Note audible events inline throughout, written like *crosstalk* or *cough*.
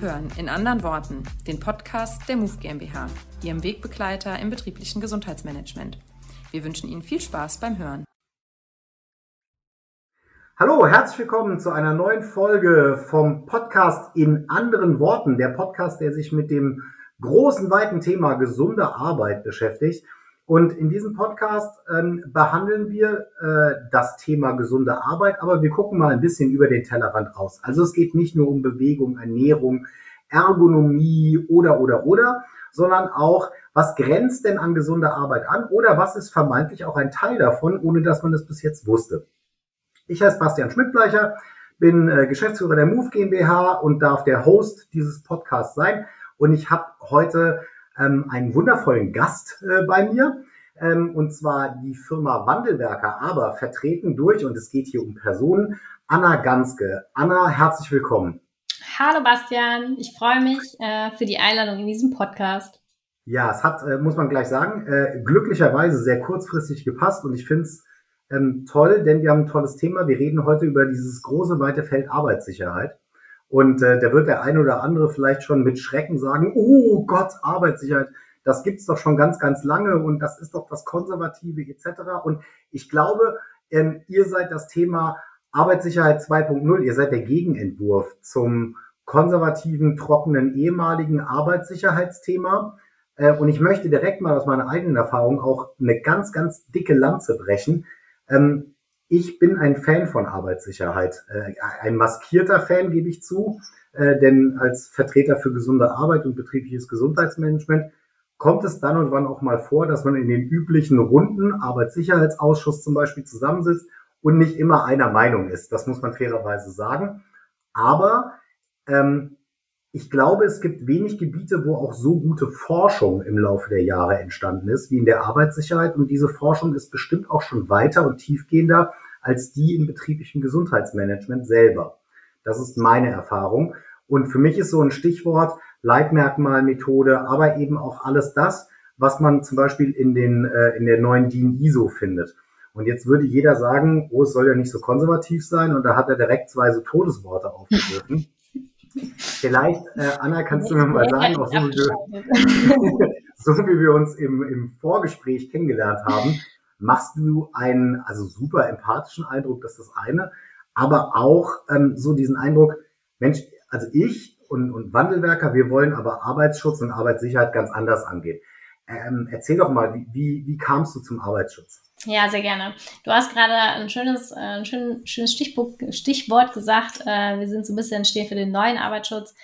Hören in anderen Worten den Podcast der MOVE GmbH, Ihrem Wegbegleiter im betrieblichen Gesundheitsmanagement. Wir wünschen Ihnen viel Spaß beim Hören. Hallo, herzlich willkommen zu einer neuen Folge vom Podcast in anderen Worten, der Podcast, der sich mit dem großen, weiten Thema gesunde Arbeit beschäftigt. Und in diesem Podcast ähm, behandeln wir äh, das Thema gesunde Arbeit, aber wir gucken mal ein bisschen über den Tellerrand raus. Also es geht nicht nur um Bewegung, Ernährung, Ergonomie oder, oder, oder, sondern auch, was grenzt denn an gesunde Arbeit an oder was ist vermeintlich auch ein Teil davon, ohne dass man es bis jetzt wusste. Ich heiße Bastian Schmidtbleicher, bin äh, Geschäftsführer der Move GmbH und darf der Host dieses Podcasts sein. Und ich habe heute ähm, einen wundervollen Gast äh, bei mir. Ähm, und zwar die Firma Wandelwerker, aber vertreten durch, und es geht hier um Personen, Anna Ganske. Anna, herzlich willkommen. Hallo Bastian, ich freue mich äh, für die Einladung in diesem Podcast. Ja, es hat, äh, muss man gleich sagen, äh, glücklicherweise sehr kurzfristig gepasst und ich finde es ähm, toll, denn wir haben ein tolles Thema. Wir reden heute über dieses große, weite Feld Arbeitssicherheit. Und äh, da wird der eine oder andere vielleicht schon mit Schrecken sagen, oh Gott, Arbeitssicherheit, das gibt's doch schon ganz, ganz lange und das ist doch das Konservative etc. Und ich glaube, ähm, ihr seid das Thema Arbeitssicherheit 2.0, ihr seid der Gegenentwurf zum konservativen, trockenen, ehemaligen Arbeitssicherheitsthema. Äh, und ich möchte direkt mal aus meiner eigenen Erfahrung auch eine ganz, ganz dicke Lanze brechen. Ähm, ich bin ein Fan von Arbeitssicherheit. Äh, ein maskierter Fan, gebe ich zu. Äh, denn als Vertreter für gesunde Arbeit und betriebliches Gesundheitsmanagement kommt es dann und wann auch mal vor, dass man in den üblichen Runden, Arbeitssicherheitsausschuss zum Beispiel, zusammensitzt und nicht immer einer Meinung ist. Das muss man fairerweise sagen. Aber ähm, ich glaube, es gibt wenig Gebiete, wo auch so gute Forschung im Laufe der Jahre entstanden ist, wie in der Arbeitssicherheit. Und diese Forschung ist bestimmt auch schon weiter und tiefgehender als die im betrieblichen Gesundheitsmanagement selber. Das ist meine Erfahrung. Und für mich ist so ein Stichwort Leitmerkmalmethode, aber eben auch alles das, was man zum Beispiel in, den, äh, in der neuen DIN ISO findet. Und jetzt würde jeder sagen, oh, es soll ja nicht so konservativ sein. Und da hat er direkt zwei so Todesworte aufgegriffen. Vielleicht, äh, Anna, kannst du mir mal sagen, auch so wie, wir, *laughs* so wie wir uns im, im Vorgespräch kennengelernt haben, machst du einen also super empathischen Eindruck, das ist das eine, aber auch ähm, so diesen Eindruck, Mensch, also ich und, und Wandelwerker, wir wollen aber Arbeitsschutz und Arbeitssicherheit ganz anders angehen. Ähm, erzähl doch mal, wie, wie, wie kamst du zum Arbeitsschutz? Ja, sehr gerne. Du hast gerade ein schönes, äh, ein schön, schönes Stichwort, gesagt. Äh, wir sind so ein bisschen stehen für den neuen Arbeitsschutz.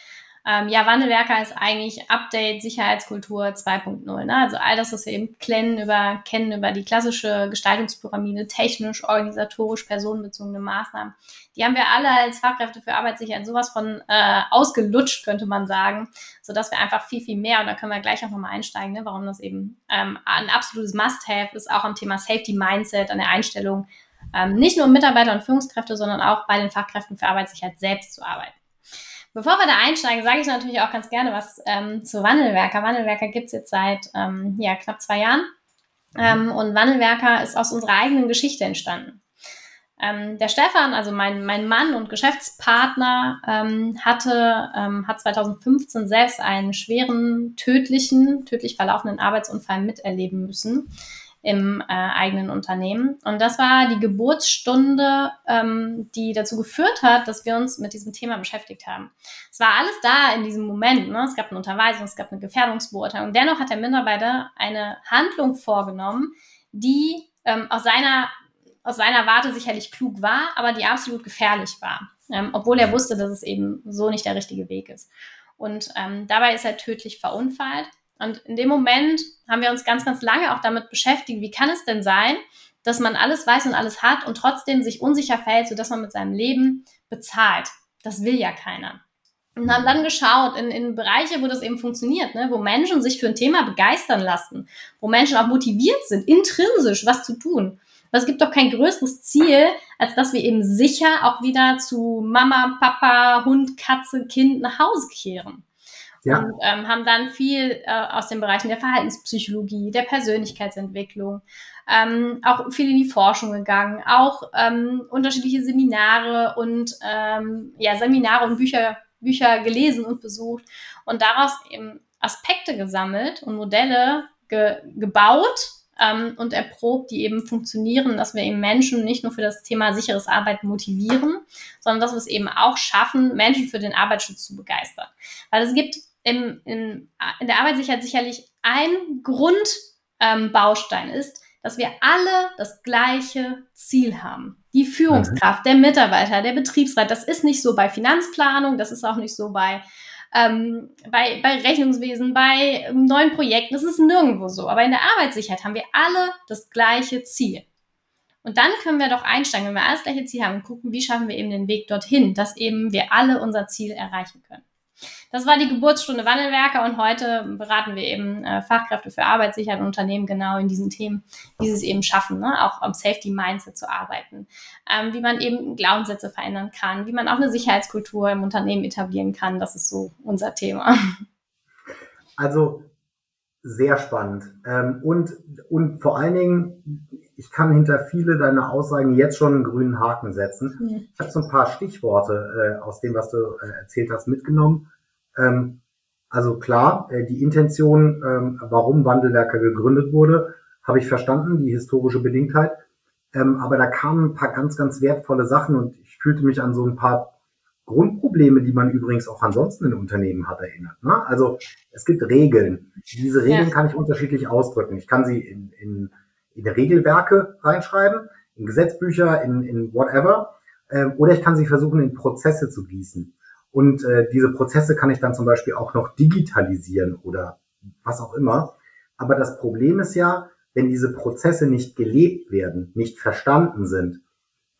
Ähm, ja, Wandelwerker ist eigentlich Update Sicherheitskultur 2.0. Ne? Also all das, was wir eben kennen über, kennen über die klassische Gestaltungspyramide, technisch, organisatorisch, personenbezogene Maßnahmen. Die haben wir alle als Fachkräfte für Arbeitssicherheit sowas von äh, ausgelutscht, könnte man sagen, sodass wir einfach viel, viel mehr, und da können wir gleich auch nochmal einsteigen, ne? warum das eben ähm, ein absolutes Must-Have ist, auch am Thema Safety Mindset, an der Einstellung, ähm, nicht nur Mitarbeiter und Führungskräfte, sondern auch bei den Fachkräften für Arbeitssicherheit selbst zu arbeiten. Bevor wir da einsteigen, sage ich natürlich auch ganz gerne was ähm, zu Wandelwerker. Wandelwerker gibt es jetzt seit ähm, ja, knapp zwei Jahren. Ähm, und Wandelwerker ist aus unserer eigenen Geschichte entstanden. Ähm, der Stefan, also mein, mein Mann und Geschäftspartner, ähm, hatte, ähm, hat 2015 selbst einen schweren, tödlichen, tödlich verlaufenden Arbeitsunfall miterleben müssen im äh, eigenen Unternehmen. Und das war die Geburtsstunde, ähm, die dazu geführt hat, dass wir uns mit diesem Thema beschäftigt haben. Es war alles da in diesem Moment. Ne? Es gab eine Unterweisung, es gab eine Gefährdungsbeurteilung. Dennoch hat der Mitarbeiter eine Handlung vorgenommen, die ähm, aus, seiner, aus seiner Warte sicherlich klug war, aber die absolut gefährlich war. Ähm, obwohl er wusste, dass es eben so nicht der richtige Weg ist. Und ähm, dabei ist er tödlich verunfallt. Und in dem Moment haben wir uns ganz, ganz lange auch damit beschäftigt, wie kann es denn sein, dass man alles weiß und alles hat und trotzdem sich unsicher fällt, sodass man mit seinem Leben bezahlt. Das will ja keiner. Und haben dann geschaut in, in Bereiche, wo das eben funktioniert, ne? wo Menschen sich für ein Thema begeistern lassen, wo Menschen auch motiviert sind, intrinsisch was zu tun. Aber es gibt doch kein größeres Ziel, als dass wir eben sicher auch wieder zu Mama, Papa, Hund, Katze, Kind nach Hause kehren ja. und ähm, haben dann viel äh, aus den Bereichen der Verhaltenspsychologie, der Persönlichkeitsentwicklung, ähm, auch viel in die Forschung gegangen, auch ähm, unterschiedliche Seminare und ähm, ja Seminare und Bücher Bücher gelesen und besucht und daraus eben Aspekte gesammelt und Modelle ge gebaut ähm, und erprobt, die eben funktionieren, dass wir eben Menschen nicht nur für das Thema sicheres Arbeiten motivieren, sondern dass wir es eben auch schaffen, Menschen für den Arbeitsschutz zu begeistern. Weil es gibt im, in, in der Arbeitssicherheit sicherlich ein Grundbaustein ähm, ist, dass wir alle das gleiche Ziel haben. Die Führungskraft, der Mitarbeiter, der Betriebsrat, das ist nicht so bei Finanzplanung, das ist auch nicht so bei ähm, bei, bei Rechnungswesen, bei neuen Projekten, das ist nirgendwo so. Aber in der Arbeitssicherheit haben wir alle das gleiche Ziel. Und dann können wir doch einsteigen, wenn wir alles gleiche Ziel haben und gucken, wie schaffen wir eben den Weg dorthin, dass eben wir alle unser Ziel erreichen können. Das war die Geburtsstunde Wandelwerker und heute beraten wir eben äh, Fachkräfte für Arbeitssicherheit und Unternehmen genau in diesen Themen, wie sie es eben schaffen, ne? auch am Safety Mindset zu arbeiten, ähm, wie man eben Glaubenssätze verändern kann, wie man auch eine Sicherheitskultur im Unternehmen etablieren kann. Das ist so unser Thema. Also sehr spannend. Ähm, und, und vor allen Dingen, ich kann hinter viele deiner Aussagen jetzt schon einen grünen Haken setzen. Ja. Ich habe so ein paar Stichworte äh, aus dem, was du äh, erzählt hast, mitgenommen. Ähm, also klar, äh, die Intention, ähm, warum Wandelwerker gegründet wurde, habe ich verstanden, die historische Bedingtheit. Ähm, aber da kamen ein paar ganz, ganz wertvolle Sachen und ich fühlte mich an so ein paar Grundprobleme, die man übrigens auch ansonsten in Unternehmen hat, erinnert. Ne? Also es gibt Regeln. Diese Regeln ja. kann ich unterschiedlich ausdrücken. Ich kann sie in, in, in Regelwerke reinschreiben, in Gesetzbücher, in, in whatever. Ähm, oder ich kann sie versuchen, in Prozesse zu gießen. Und äh, diese Prozesse kann ich dann zum Beispiel auch noch digitalisieren oder was auch immer. Aber das Problem ist ja, wenn diese Prozesse nicht gelebt werden, nicht verstanden sind,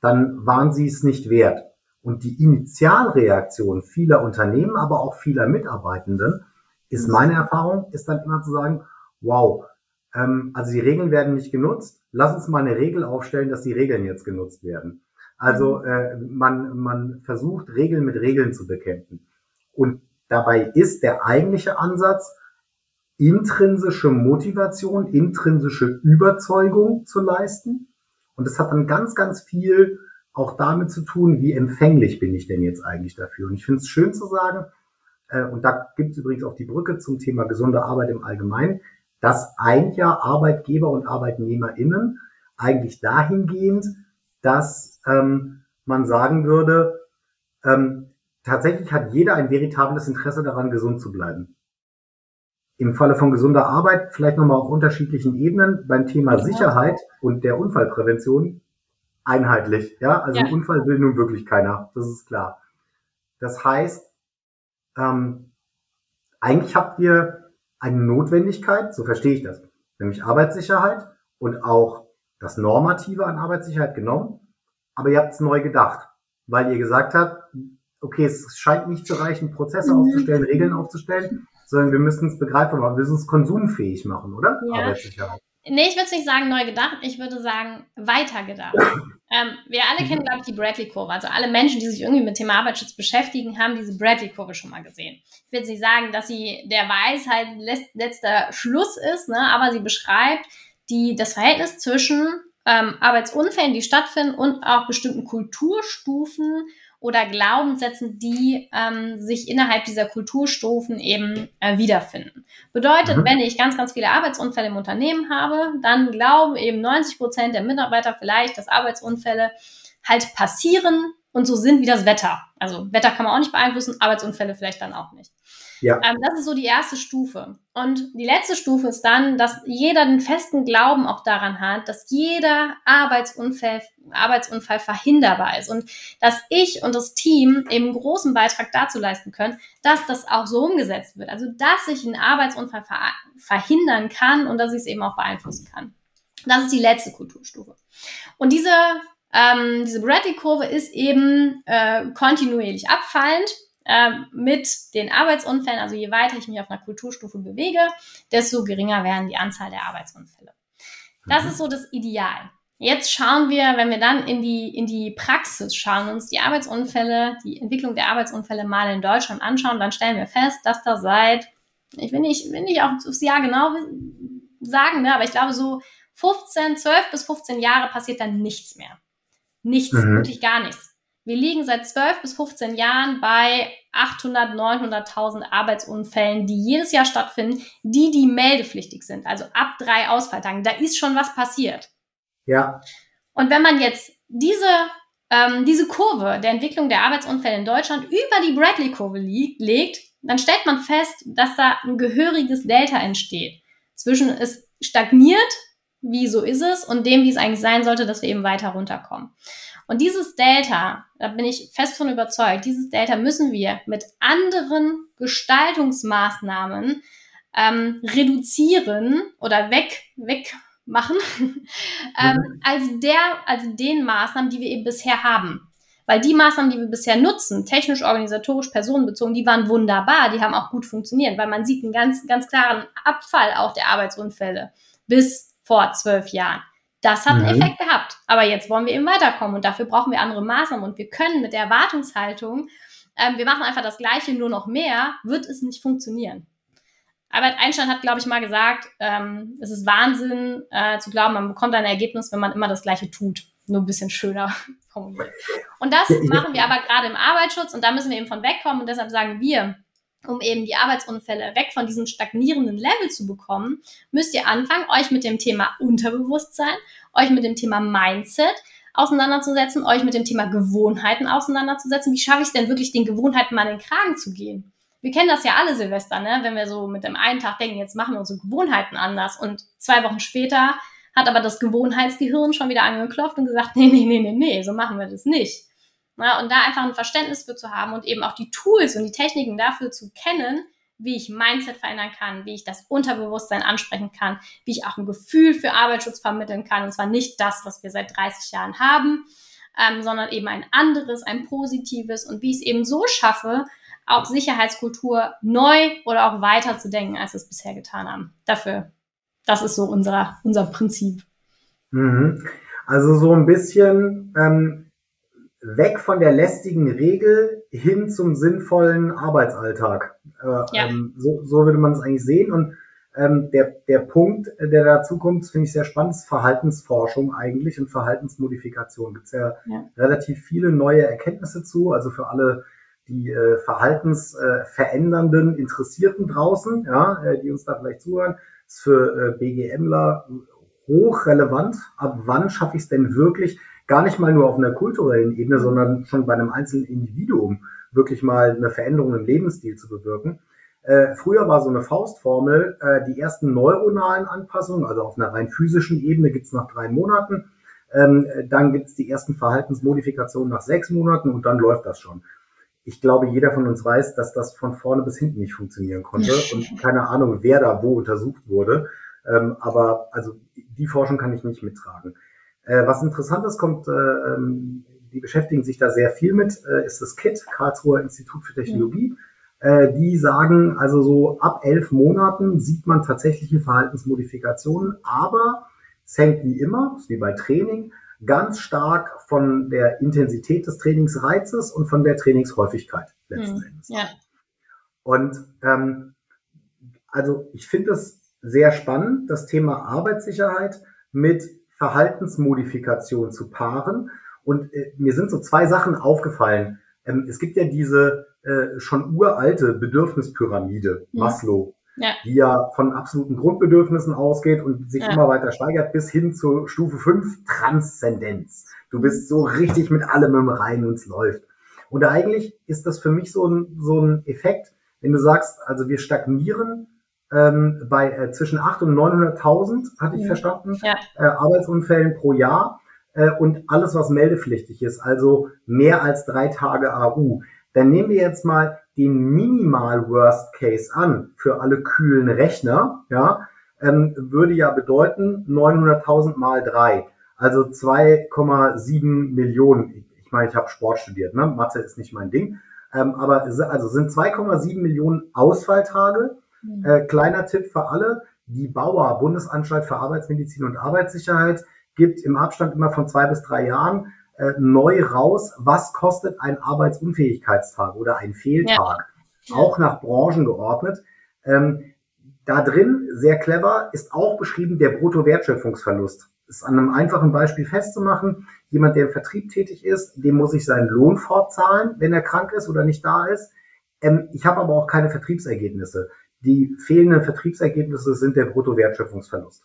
dann waren sie es nicht wert. Und die Initialreaktion vieler Unternehmen, aber auch vieler Mitarbeitenden, ist meine Erfahrung, ist dann immer zu sagen, wow, ähm, also die Regeln werden nicht genutzt, lass uns mal eine Regel aufstellen, dass die Regeln jetzt genutzt werden. Also mhm. äh, man, man versucht, Regeln mit Regeln zu bekämpfen. Und dabei ist der eigentliche Ansatz, intrinsische Motivation, intrinsische Überzeugung zu leisten. Und das hat dann ganz, ganz viel auch damit zu tun, wie empfänglich bin ich denn jetzt eigentlich dafür. Und ich finde es schön zu sagen, äh, und da gibt es übrigens auch die Brücke zum Thema gesunde Arbeit im Allgemeinen, das eint ja Arbeitgeber und ArbeitnehmerInnen eigentlich dahingehend, dass ähm, man sagen würde, ähm, tatsächlich hat jeder ein veritables Interesse daran, gesund zu bleiben. Im Falle von gesunder Arbeit vielleicht nochmal auf unterschiedlichen Ebenen beim Thema Sicherheit und der Unfallprävention einheitlich. Ja, also ja. Unfall will nun wirklich keiner, das ist klar. Das heißt, ähm, eigentlich habt ihr eine Notwendigkeit, so verstehe ich das, nämlich Arbeitssicherheit und auch das Normative an Arbeitssicherheit genommen, aber ihr habt es neu gedacht, weil ihr gesagt habt, okay, es scheint nicht zu reichen, Prozesse mhm. aufzustellen, Regeln aufzustellen, sondern wir müssen es begreifbar machen, wir müssen es konsumfähig machen, oder? Ja. Arbeitssicherheit. Nee, ich würde nicht sagen neu gedacht, ich würde sagen weiter gedacht. ähm, wir alle kennen, glaube ich, die Bradley-Kurve. Also alle Menschen, die sich irgendwie mit Thema Arbeitsschutz beschäftigen, haben diese Bradley-Kurve schon mal gesehen. Ich jetzt nicht sagen, dass sie der Weisheit letzter Schluss ist, ne, aber sie beschreibt, die, das Verhältnis zwischen ähm, Arbeitsunfällen, die stattfinden und auch bestimmten Kulturstufen oder Glaubenssätzen, die ähm, sich innerhalb dieser Kulturstufen eben äh, wiederfinden. Bedeutet, mhm. wenn ich ganz, ganz viele Arbeitsunfälle im Unternehmen habe, dann glauben eben 90 Prozent der Mitarbeiter vielleicht, dass Arbeitsunfälle halt passieren und so sind wie das Wetter. Also Wetter kann man auch nicht beeinflussen, Arbeitsunfälle vielleicht dann auch nicht. Ja. Ähm, das ist so die erste Stufe. Und die letzte Stufe ist dann, dass jeder den festen Glauben auch daran hat, dass jeder Arbeitsunfall, Arbeitsunfall verhinderbar ist und dass ich und das Team eben großen Beitrag dazu leisten können, dass das auch so umgesetzt wird. Also, dass ich einen Arbeitsunfall ver verhindern kann und dass ich es eben auch beeinflussen kann. Das ist die letzte Kulturstufe. Und diese ähm, diese Bradley-Kurve ist eben äh, kontinuierlich abfallend mit den Arbeitsunfällen. Also je weiter ich mich auf einer Kulturstufe bewege, desto geringer werden die Anzahl der Arbeitsunfälle. Das mhm. ist so das Ideal. Jetzt schauen wir, wenn wir dann in die, in die Praxis schauen, uns die Arbeitsunfälle, die Entwicklung der Arbeitsunfälle mal in Deutschland anschauen, dann stellen wir fest, dass da seit, ich will nicht, will nicht aufs Jahr genau sagen, ne, aber ich glaube so 15, 12 bis 15 Jahre passiert dann nichts mehr. Nichts, mhm. wirklich gar nichts. Wir liegen seit 12 bis 15 Jahren bei 800, 900.000 Arbeitsunfällen, die jedes Jahr stattfinden, die, die meldepflichtig sind. Also ab drei Ausfalltagen. Da ist schon was passiert. Ja. Und wenn man jetzt diese, ähm, diese Kurve der Entwicklung der Arbeitsunfälle in Deutschland über die Bradley-Kurve legt, dann stellt man fest, dass da ein gehöriges Delta entsteht. Zwischen es stagniert, wie so ist es, und dem, wie es eigentlich sein sollte, dass wir eben weiter runterkommen. Und dieses Delta, da bin ich fest von überzeugt, dieses Delta müssen wir mit anderen Gestaltungsmaßnahmen ähm, reduzieren oder weg, wegmachen, *laughs* ähm, mhm. als der, als den Maßnahmen, die wir eben bisher haben. Weil die Maßnahmen, die wir bisher nutzen, technisch, organisatorisch, personenbezogen, die waren wunderbar, die haben auch gut funktioniert, weil man sieht einen ganz, ganz klaren Abfall auch der Arbeitsunfälle bis vor zwölf Jahren. Das hat einen mhm. Effekt gehabt. Aber jetzt wollen wir eben weiterkommen und dafür brauchen wir andere Maßnahmen und wir können mit der Erwartungshaltung, ähm, wir machen einfach das Gleiche, nur noch mehr, wird es nicht funktionieren. Albert Einstein hat, glaube ich, mal gesagt, ähm, es ist Wahnsinn äh, zu glauben, man bekommt ein Ergebnis, wenn man immer das Gleiche tut. Nur ein bisschen schöner *laughs* formuliert. Und das machen wir aber gerade im Arbeitsschutz und da müssen wir eben von wegkommen und deshalb sagen wir, um eben die Arbeitsunfälle weg von diesem stagnierenden Level zu bekommen, müsst ihr anfangen, euch mit dem Thema Unterbewusstsein, euch mit dem Thema Mindset auseinanderzusetzen, euch mit dem Thema Gewohnheiten auseinanderzusetzen. Wie schaffe ich es denn wirklich, den Gewohnheiten mal in den Kragen zu gehen? Wir kennen das ja alle Silvester, ne? wenn wir so mit dem einen Tag denken, jetzt machen wir unsere Gewohnheiten anders und zwei Wochen später hat aber das Gewohnheitsgehirn schon wieder angeklopft und gesagt, nee, nee, nee, nee, nee, so machen wir das nicht. Ja, und da einfach ein Verständnis für zu haben und eben auch die Tools und die Techniken dafür zu kennen, wie ich Mindset verändern kann, wie ich das Unterbewusstsein ansprechen kann, wie ich auch ein Gefühl für Arbeitsschutz vermitteln kann. Und zwar nicht das, was wir seit 30 Jahren haben, ähm, sondern eben ein anderes, ein positives und wie ich es eben so schaffe, auch Sicherheitskultur neu oder auch weiter zu denken, als wir es bisher getan haben. Dafür, das ist so unser, unser Prinzip. Mhm. Also so ein bisschen ähm, weg von der lästigen Regel hin zum sinnvollen Arbeitsalltag. Äh, ja. ähm, so, so würde man es eigentlich sehen. Und ähm, der, der Punkt, der dazu kommt, finde ich sehr spannend, ist Verhaltensforschung eigentlich und Verhaltensmodifikation. Gibt es ja, ja, relativ viele neue Erkenntnisse zu, also für alle die äh, verhaltensverändernden äh, Interessierten draußen, ja, äh, die uns da vielleicht zuhören, ist für äh, BGMler hochrelevant. Ab wann schaffe ich es denn wirklich, gar nicht mal nur auf einer kulturellen Ebene, sondern schon bei einem einzelnen Individuum wirklich mal eine Veränderung im Lebensstil zu bewirken. Äh, früher war so eine Faustformel, äh, die ersten neuronalen Anpassungen, also auf einer rein physischen Ebene gibt's nach drei Monaten, ähm, dann gibt's die ersten Verhaltensmodifikationen nach sechs Monaten und dann läuft das schon. Ich glaube, jeder von uns weiß, dass das von vorne bis hinten nicht funktionieren konnte und keine Ahnung, wer da wo untersucht wurde. Ähm, aber also die Forschung kann ich nicht mittragen. Äh, was interessant ist, kommt, äh, ähm, die beschäftigen sich da sehr viel mit, äh, ist das KIT, Karlsruher Institut für Technologie. Äh, die sagen, also so ab elf Monaten sieht man tatsächliche Verhaltensmodifikationen, aber es hängt wie immer, wie bei Training, ganz stark von der Intensität des Trainingsreizes und von der Trainingshäufigkeit letzten mhm. Endes. Ja. Und ähm, also ich finde es sehr spannend, das Thema Arbeitssicherheit mit Verhaltensmodifikation zu paaren. Und äh, mir sind so zwei Sachen aufgefallen. Ähm, es gibt ja diese äh, schon uralte Bedürfnispyramide, ja. Maslow, ja. die ja von absoluten Grundbedürfnissen ausgeht und sich ja. immer weiter steigert bis hin zur Stufe 5, Transzendenz. Du bist so richtig mit allem im Rein und es läuft. Und eigentlich ist das für mich so ein, so ein Effekt, wenn du sagst, also wir stagnieren ähm, bei äh, zwischen 8 und 900.000, hatte ich verstanden, ja. Äh, Arbeitsunfällen pro Jahr äh, und alles, was meldepflichtig ist, also mehr als drei Tage AU. Dann nehmen wir jetzt mal den Minimal Worst Case an für alle kühlen Rechner, ja, ähm, würde ja bedeuten 900.000 mal drei, also 2,7 Millionen. Ich meine, ich habe Sport studiert, ne? Mathe ist nicht mein Ding, ähm, aber also sind 2,7 Millionen Ausfalltage Mhm. Äh, kleiner Tipp für alle, die Bauer, Bundesanstalt für Arbeitsmedizin und Arbeitssicherheit, gibt im Abstand immer von zwei bis drei Jahren äh, neu raus, was kostet ein Arbeitsunfähigkeitstag oder ein Fehltag, ja. auch nach Branchen geordnet. Ähm, da drin, sehr clever, ist auch beschrieben der Bruttowertschöpfungsverlust. ist an einem einfachen Beispiel festzumachen. Jemand, der im Vertrieb tätig ist, dem muss ich seinen Lohn fortzahlen, wenn er krank ist oder nicht da ist. Ähm, ich habe aber auch keine Vertriebsergebnisse. Die fehlenden Vertriebsergebnisse sind der Bruttowertschöpfungsverlust.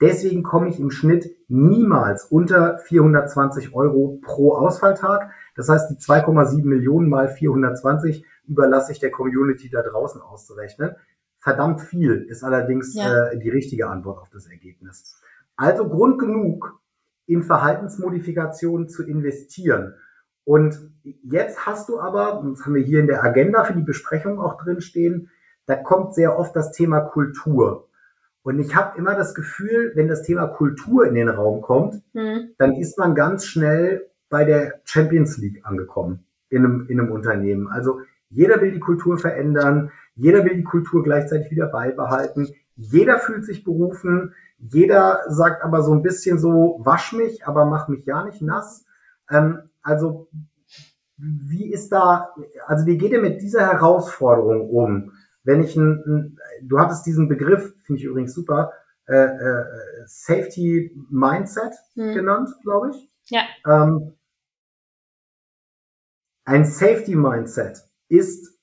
Deswegen komme ich im Schnitt niemals unter 420 Euro pro Ausfalltag. Das heißt, die 2,7 Millionen mal 420 überlasse ich der Community da draußen auszurechnen. Verdammt viel ist allerdings ja. äh, die richtige Antwort auf das Ergebnis. Also Grund genug, in Verhaltensmodifikationen zu investieren. Und jetzt hast du aber, das haben wir hier in der Agenda für die Besprechung auch drin stehen, da kommt sehr oft das Thema Kultur. Und ich habe immer das Gefühl, wenn das Thema Kultur in den Raum kommt, mhm. dann ist man ganz schnell bei der Champions League angekommen in einem, in einem Unternehmen. Also jeder will die Kultur verändern, jeder will die Kultur gleichzeitig wieder beibehalten, jeder fühlt sich berufen, jeder sagt aber so ein bisschen so, wasch mich, aber mach mich ja nicht nass. Ähm, also wie ist da, also wie geht ihr mit dieser Herausforderung um? Wenn ich ein, ein du hattest diesen Begriff, finde ich übrigens super, äh, äh, Safety Mindset hm. genannt, glaube ich. Ja. Ähm, ein Safety Mindset ist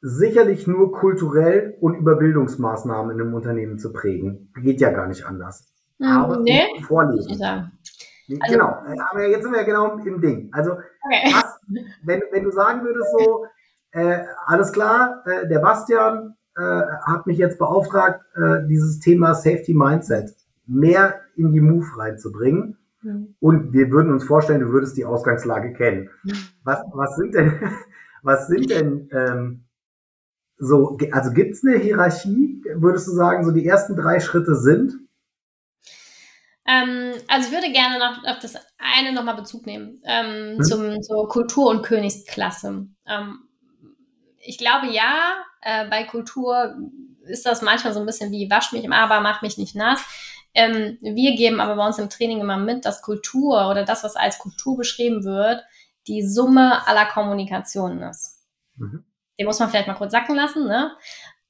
sicherlich nur kulturell und über Bildungsmaßnahmen in einem Unternehmen zu prägen. Geht ja gar nicht anders. Hm, aber nee, vorlesen. Also, genau, aber jetzt sind wir ja genau im Ding. Also, okay. was, wenn, wenn du sagen würdest so, äh, alles klar, äh, der Bastian äh, hat mich jetzt beauftragt, äh, dieses Thema Safety Mindset mehr in die Move reinzubringen. Mhm. Und wir würden uns vorstellen, du würdest die Ausgangslage kennen. Mhm. Was, was sind denn, *laughs* was sind denn ähm, so, also gibt es eine Hierarchie, würdest du sagen, so die ersten drei Schritte sind? Ähm, also ich würde gerne noch auf das eine nochmal Bezug nehmen, ähm, hm? zum, zur Kultur- und Königsklasse. Ähm, ich glaube ja, äh, bei Kultur ist das manchmal so ein bisschen wie wasch mich im Aber, mach mich nicht nass. Ähm, wir geben aber bei uns im Training immer mit, dass Kultur oder das, was als Kultur beschrieben wird, die Summe aller Kommunikationen ist. Mhm. Den muss man vielleicht mal kurz sacken lassen, ne?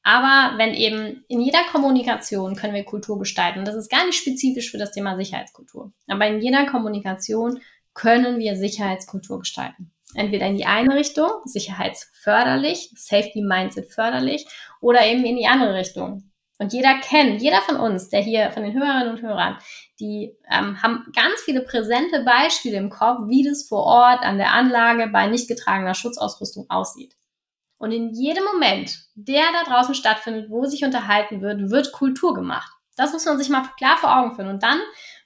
Aber wenn eben in jeder Kommunikation können wir Kultur gestalten, das ist gar nicht spezifisch für das Thema Sicherheitskultur, aber in jeder Kommunikation können wir Sicherheitskultur gestalten. Entweder in die eine Richtung, sicherheitsförderlich, Safety Mindset förderlich, oder eben in die andere Richtung. Und jeder kennt, jeder von uns, der hier von den Hörerinnen und Hörern, die ähm, haben ganz viele präsente Beispiele im Kopf, wie das vor Ort an der Anlage bei nicht getragener Schutzausrüstung aussieht. Und in jedem Moment, der da draußen stattfindet, wo sich unterhalten wird, wird Kultur gemacht. Das muss man sich mal klar vor Augen führen. Und dann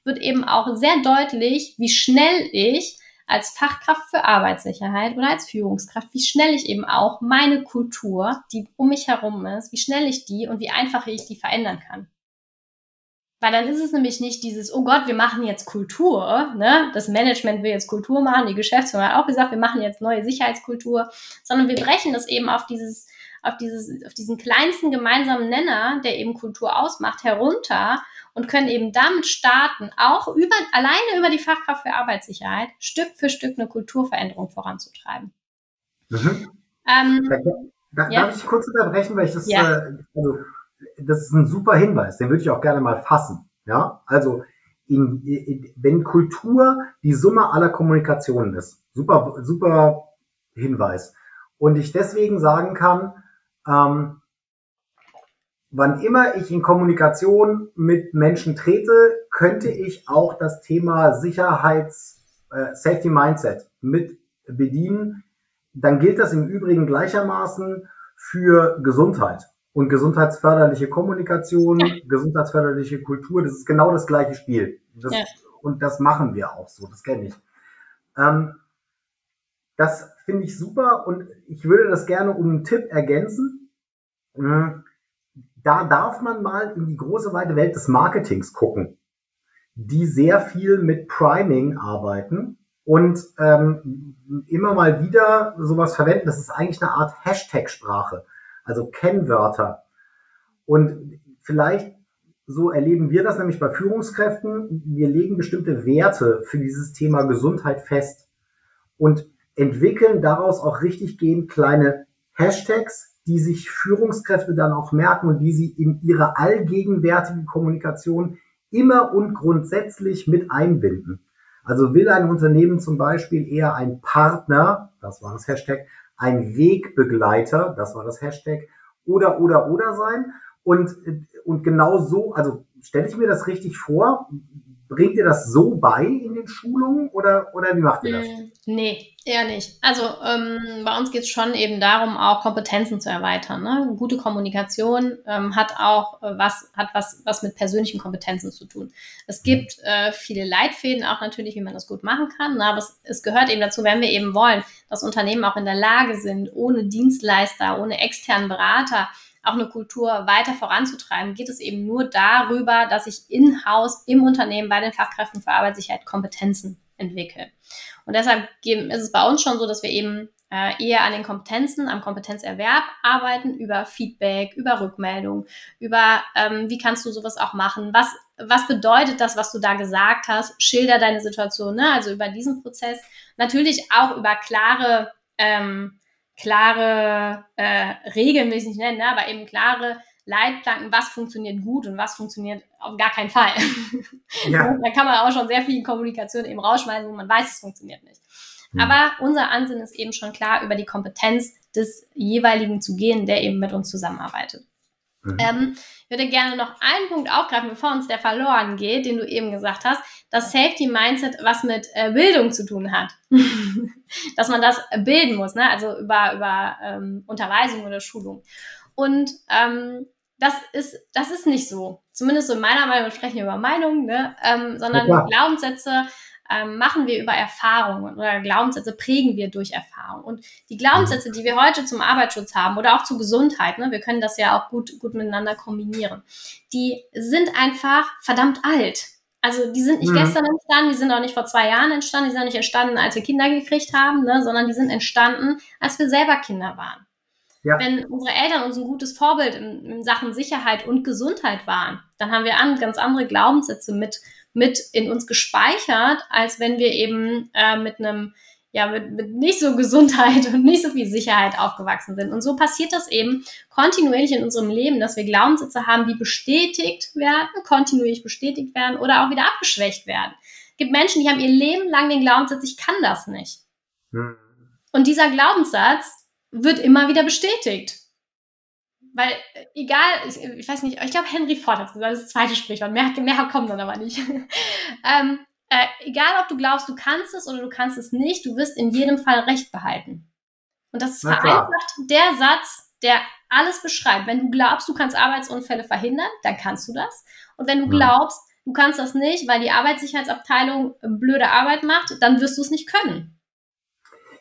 wird eben auch sehr deutlich, wie schnell ich als Fachkraft für Arbeitssicherheit oder als Führungskraft, wie schnell ich eben auch meine Kultur, die um mich herum ist, wie schnell ich die und wie einfach ich die verändern kann. Weil dann ist es nämlich nicht dieses, oh Gott, wir machen jetzt Kultur, ne? Das Management will jetzt Kultur machen, die Geschäftsführung hat auch gesagt, wir machen jetzt neue Sicherheitskultur, sondern wir brechen das eben auf dieses, auf dieses, auf diesen kleinsten gemeinsamen Nenner, der eben Kultur ausmacht, herunter und können eben damit starten, auch über, alleine über die Fachkraft für Arbeitssicherheit Stück für Stück eine Kulturveränderung voranzutreiben. Mhm. Ähm, da, ja. Darf ich kurz unterbrechen, weil ich das, ja. äh, also das ist ein super Hinweis, den würde ich auch gerne mal fassen. Ja, also in, in, wenn Kultur die Summe aller Kommunikationen ist, super, super Hinweis. Und ich deswegen sagen kann, ähm, wann immer ich in Kommunikation mit Menschen trete, könnte ich auch das Thema Sicherheits, äh, Safety Mindset mit bedienen. Dann gilt das im Übrigen gleichermaßen für Gesundheit und gesundheitsförderliche Kommunikation, ja. gesundheitsförderliche Kultur, das ist genau das gleiche Spiel. Das, ja. Und das machen wir auch so, das kenne ich. Ähm, das finde ich super und ich würde das gerne um einen Tipp ergänzen. Hm, da darf man mal in die große weite Welt des Marketings gucken, die sehr viel mit Priming arbeiten und ähm, immer mal wieder sowas verwenden. Das ist eigentlich eine Art Hashtag-Sprache also Kennwörter. Und vielleicht so erleben wir das nämlich bei Führungskräften. Wir legen bestimmte Werte für dieses Thema Gesundheit fest und entwickeln daraus auch richtig gehend kleine Hashtags, die sich Führungskräfte dann auch merken und die sie in ihre allgegenwärtige Kommunikation immer und grundsätzlich mit einbinden. Also will ein Unternehmen zum Beispiel eher ein Partner, das war das Hashtag, ein Wegbegleiter, das war das Hashtag, oder, oder, oder sein. Und, und genau so, also stelle ich mir das richtig vor, Bringt ihr das so bei in den Schulungen oder, oder wie macht ihr das? Mm, nee, eher nicht. Also ähm, bei uns geht es schon eben darum, auch Kompetenzen zu erweitern. Ne? Gute Kommunikation ähm, hat auch äh, was, hat was, was mit persönlichen Kompetenzen zu tun. Es gibt mhm. äh, viele Leitfäden auch natürlich, wie man das gut machen kann. Ne? Aber es, es gehört eben dazu, wenn wir eben wollen, dass Unternehmen auch in der Lage sind, ohne Dienstleister, ohne externen Berater, auch eine Kultur weiter voranzutreiben, geht es eben nur darüber, dass ich in-house im Unternehmen bei den Fachkräften für Arbeitssicherheit Kompetenzen entwickle. Und deshalb ist es bei uns schon so, dass wir eben äh, eher an den Kompetenzen, am Kompetenzerwerb arbeiten, über Feedback, über Rückmeldung, über ähm, wie kannst du sowas auch machen, was, was bedeutet das, was du da gesagt hast, schilder deine Situation, ne? also über diesen Prozess. Natürlich auch über klare ähm, klare äh, Regeln, will ich nicht nennen, ne, aber eben klare Leitplanken, was funktioniert gut und was funktioniert auf gar keinen Fall. Ja. *laughs* da kann man auch schon sehr viel Kommunikation eben rausschmeißen, wo man weiß, es funktioniert nicht. Mhm. Aber unser Ansinn ist eben schon klar, über die Kompetenz des jeweiligen zu gehen, der eben mit uns zusammenarbeitet. Mhm. Ähm, würde gerne noch einen Punkt aufgreifen, bevor uns der verloren geht, den du eben gesagt hast, dass Safety Mindset was mit äh, Bildung zu tun hat. *laughs* dass man das bilden muss, ne? also über, über ähm, Unterweisung oder Schulung. Und ähm, das ist, das ist nicht so. Zumindest so in meiner Meinung, wir sprechen über Meinungen, ne? ähm, sondern ja, Glaubenssätze ähm, machen wir über Erfahrungen oder Glaubenssätze prägen wir durch Erfahrung. Und die Glaubenssätze, die wir heute zum Arbeitsschutz haben oder auch zur Gesundheit, ne, wir können das ja auch gut, gut miteinander kombinieren, die sind einfach verdammt alt. Also die sind nicht mhm. gestern entstanden, die sind auch nicht vor zwei Jahren entstanden, die sind auch nicht entstanden, als wir Kinder gekriegt haben, ne, sondern die sind entstanden, als wir selber Kinder waren. Ja. Wenn unsere Eltern uns ein gutes Vorbild in, in, Sachen Sicherheit und Gesundheit waren, dann haben wir an, ganz andere Glaubenssätze mit mit in uns gespeichert, als wenn wir eben äh, mit einem ja, mit, mit nicht so Gesundheit *laughs* und nicht so viel Sicherheit aufgewachsen sind. Und so passiert das eben kontinuierlich in unserem Leben, dass wir Glaubenssätze haben, die bestätigt werden, kontinuierlich bestätigt werden oder auch wieder abgeschwächt werden. Es gibt Menschen, die haben ihr Leben lang den Glaubenssatz, ich kann das nicht. Hm. Und dieser Glaubenssatz wird immer wieder bestätigt. Weil, äh, egal, ich, ich weiß nicht, ich glaube, Henry Ford hat es gesagt, das ist das zweite Sprichwort, mehr, mehr kommt dann aber nicht. *laughs* ähm, äh, egal, ob du glaubst, du kannst es oder du kannst es nicht, du wirst in jedem Fall Recht behalten. Und das ist vereinfacht der Satz, der alles beschreibt. Wenn du glaubst, du kannst Arbeitsunfälle verhindern, dann kannst du das. Und wenn du glaubst, du kannst das nicht, weil die Arbeitssicherheitsabteilung blöde Arbeit macht, dann wirst du es nicht können.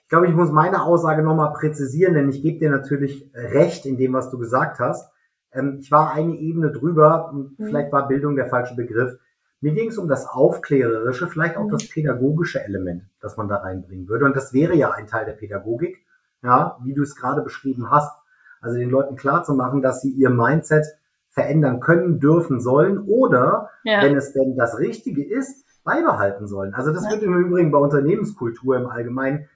Ich glaube, ich muss meine Aussage nochmal präzisieren, denn ich gebe dir natürlich recht in dem, was du gesagt hast. Ähm, ich war eine Ebene drüber, mhm. vielleicht war Bildung der falsche Begriff. Mir ging es um das Aufklärerische, vielleicht auch mhm. das pädagogische Element, das man da reinbringen würde. Und das wäre ja ein Teil der Pädagogik, ja, wie du es gerade beschrieben hast. Also den Leuten klar zu machen, dass sie ihr Mindset verändern können, dürfen, sollen oder, ja. wenn es denn das Richtige ist, beibehalten sollen. Also das ja. wird im Übrigen bei Unternehmenskultur im Allgemeinen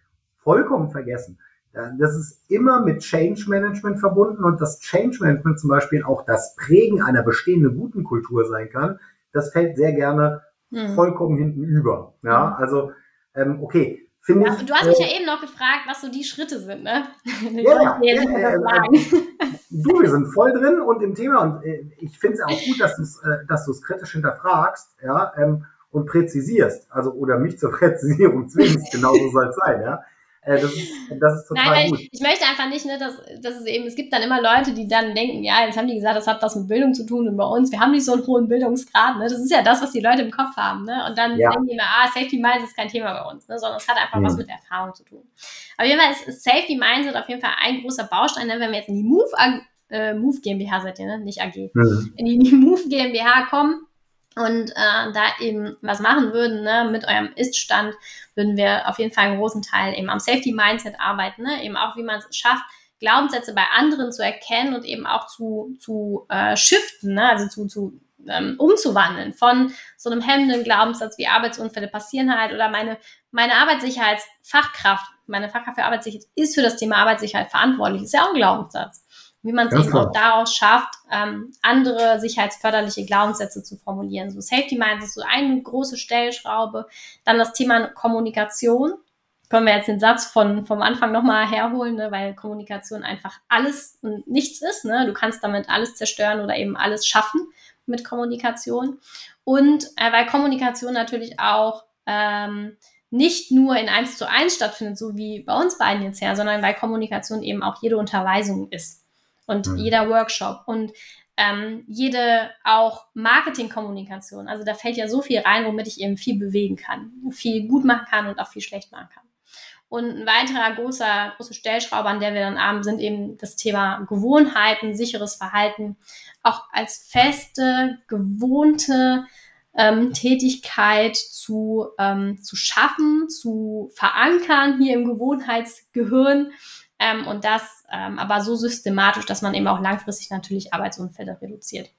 vollkommen vergessen. Das ist immer mit Change Management verbunden und das Change Management zum Beispiel auch das Prägen einer bestehenden guten Kultur sein kann, das fällt sehr gerne hm. vollkommen hinten über. Ja, hm. also ähm, okay, finde ja, ich. Du hast mich äh, ja eben noch gefragt, was so die Schritte sind, ne? *laughs* ja, ja, ja äh, äh, du, wir sind voll drin und im Thema und äh, ich finde es auch gut, dass du es äh, dass kritisch hinterfragst, ja, ähm, und präzisierst, also oder mich zur *laughs* Präzisierung zwingst, genauso soll es sein, ja. Äh, das, ist, das ist total Nein, gut. Ich, ich, möchte einfach nicht, ne, dass, dass es eben, es gibt dann immer Leute, die dann denken, ja, jetzt haben die gesagt, das hat was mit Bildung zu tun und bei uns, wir haben nicht so einen hohen Bildungsgrad, ne? Das ist ja das, was die Leute im Kopf haben, ne? Und dann ja. denken die immer, ah, Safety Minds ist kein Thema bei uns, ne? Sondern es hat einfach mhm. was mit Erfahrung zu tun. Auf jeden Fall ist, Safety Mindset auf jeden Fall ein großer Baustein, ne? wenn wir jetzt in die Move, äh, Move GmbH seid ihr, ne? Nicht AG. Mhm. In die *laughs* Move GmbH kommen, und äh, da eben was machen würden ne, mit eurem Ist-Stand, würden wir auf jeden Fall einen großen Teil eben am Safety-Mindset arbeiten, ne? eben auch wie man es schafft, Glaubenssätze bei anderen zu erkennen und eben auch zu, zu äh, shiften, ne? also zu, zu ähm, umzuwandeln von so einem hemmenden Glaubenssatz wie Arbeitsunfälle passieren halt oder meine, meine Arbeitssicherheitsfachkraft, meine Fachkraft für Arbeitssicherheit ist für das Thema Arbeitssicherheit verantwortlich, ist ja auch ein Glaubenssatz. Wie man es eben klar. auch daraus schafft, ähm, andere sicherheitsförderliche Glaubenssätze zu formulieren. So Safety Minds ist so eine große Stellschraube. Dann das Thema Kommunikation. Können wir jetzt den Satz von, vom Anfang nochmal herholen, ne, weil Kommunikation einfach alles und nichts ist. Ne? Du kannst damit alles zerstören oder eben alles schaffen mit Kommunikation. Und äh, weil Kommunikation natürlich auch ähm, nicht nur in eins zu eins stattfindet, so wie bei uns beiden jetzt her, sondern weil Kommunikation eben auch jede Unterweisung ist und mhm. jeder Workshop und ähm, jede auch Marketingkommunikation. Also da fällt ja so viel rein, womit ich eben viel bewegen kann, viel gut machen kann und auch viel schlecht machen kann. Und ein weiterer großer, große Stellschrauber, an der wir dann haben, sind eben das Thema Gewohnheiten, sicheres Verhalten, auch als feste, gewohnte ähm, Tätigkeit zu, ähm, zu schaffen, zu verankern hier im Gewohnheitsgehirn ähm, und das ähm, aber so systematisch, dass man eben auch langfristig natürlich Arbeitsunfälle reduziert.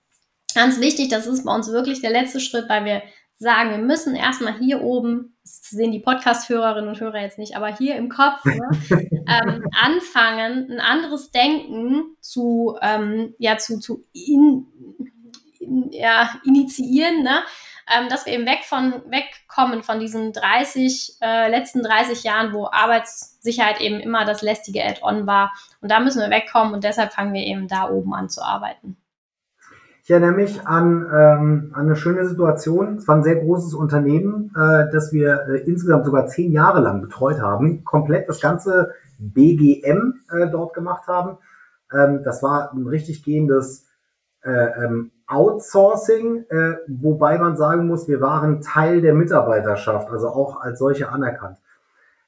Ganz wichtig, das ist bei uns wirklich der letzte Schritt, weil wir sagen, wir müssen erstmal hier oben, das sehen die Podcast-Hörerinnen und Hörer jetzt nicht, aber hier im Kopf ne, *laughs* ähm, anfangen, ein anderes Denken zu, ähm, ja, zu, zu in, ja, initiieren, ne? ähm, dass wir eben weg von, wegkommen von diesen 30, äh, letzten 30 Jahren, wo Arbeitssicherheit eben immer das lästige Add-on war. Und da müssen wir wegkommen und deshalb fangen wir eben da oben an zu arbeiten. Ich erinnere mich an, ähm, eine schöne Situation. Es war ein sehr großes Unternehmen, äh, das wir äh, insgesamt sogar zehn Jahre lang betreut haben, komplett das ganze BGM äh, dort gemacht haben. Ähm, das war ein richtig gehendes äh, ähm, Outsourcing, äh, wobei man sagen muss, wir waren Teil der Mitarbeiterschaft, also auch als solche anerkannt.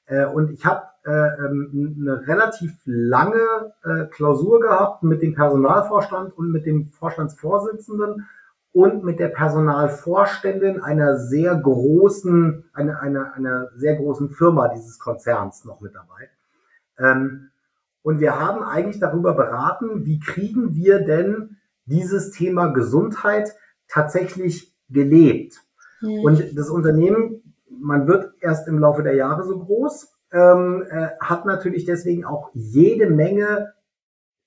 Äh, und ich habe äh, ähm, eine relativ lange äh, Klausur gehabt mit dem Personalvorstand und mit dem Vorstandsvorsitzenden und mit der Personalvorständin einer sehr großen, einer, einer, einer sehr großen Firma dieses Konzerns noch mit dabei. Ähm, und wir haben eigentlich darüber beraten, wie kriegen wir denn dieses Thema Gesundheit tatsächlich gelebt. Mhm. Und das Unternehmen, man wird erst im Laufe der Jahre so groß, ähm, äh, hat natürlich deswegen auch jede Menge,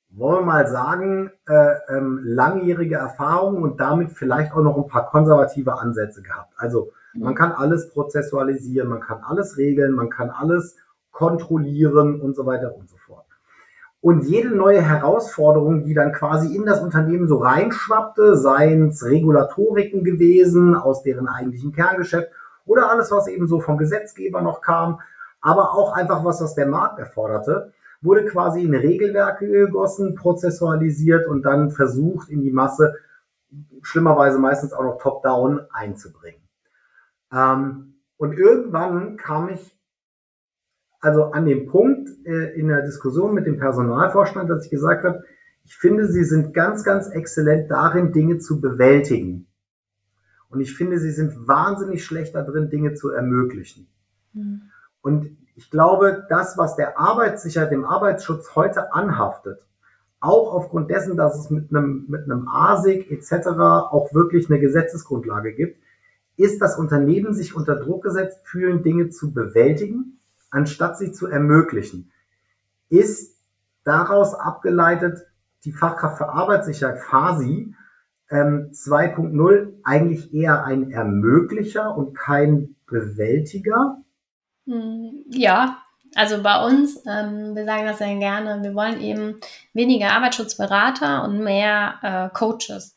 wollen wir mal sagen, äh, ähm, langjährige Erfahrungen und damit vielleicht auch noch ein paar konservative Ansätze gehabt. Also man kann alles prozessualisieren, man kann alles regeln, man kann alles kontrollieren und so weiter und so. Und jede neue Herausforderung, die dann quasi in das Unternehmen so reinschwappte, seien es Regulatoriken gewesen aus deren eigentlichen Kerngeschäft oder alles, was eben so vom Gesetzgeber noch kam, aber auch einfach was, was der Markt erforderte, wurde quasi in Regelwerke gegossen, prozessualisiert und dann versucht, in die Masse schlimmerweise meistens auch noch top-down einzubringen. Ähm, und irgendwann kam ich also an dem Punkt äh, in der Diskussion mit dem Personalvorstand, dass ich gesagt habe, ich finde, Sie sind ganz, ganz exzellent darin, Dinge zu bewältigen. Und ich finde, Sie sind wahnsinnig schlecht darin, Dinge zu ermöglichen. Mhm. Und ich glaube, das, was der Arbeitssicherheit, dem Arbeitsschutz heute anhaftet, auch aufgrund dessen, dass es mit einem, mit einem ASIC etc. auch wirklich eine Gesetzesgrundlage gibt, ist das Unternehmen sich unter Druck gesetzt fühlen, Dinge zu bewältigen anstatt sie zu ermöglichen. Ist daraus abgeleitet die Fachkraft für Arbeitssicherheit FASI ähm, 2.0 eigentlich eher ein Ermöglicher und kein Bewältiger? Hm, ja, also bei uns, ähm, wir sagen das sehr gerne, wir wollen eben weniger Arbeitsschutzberater und mehr äh, Coaches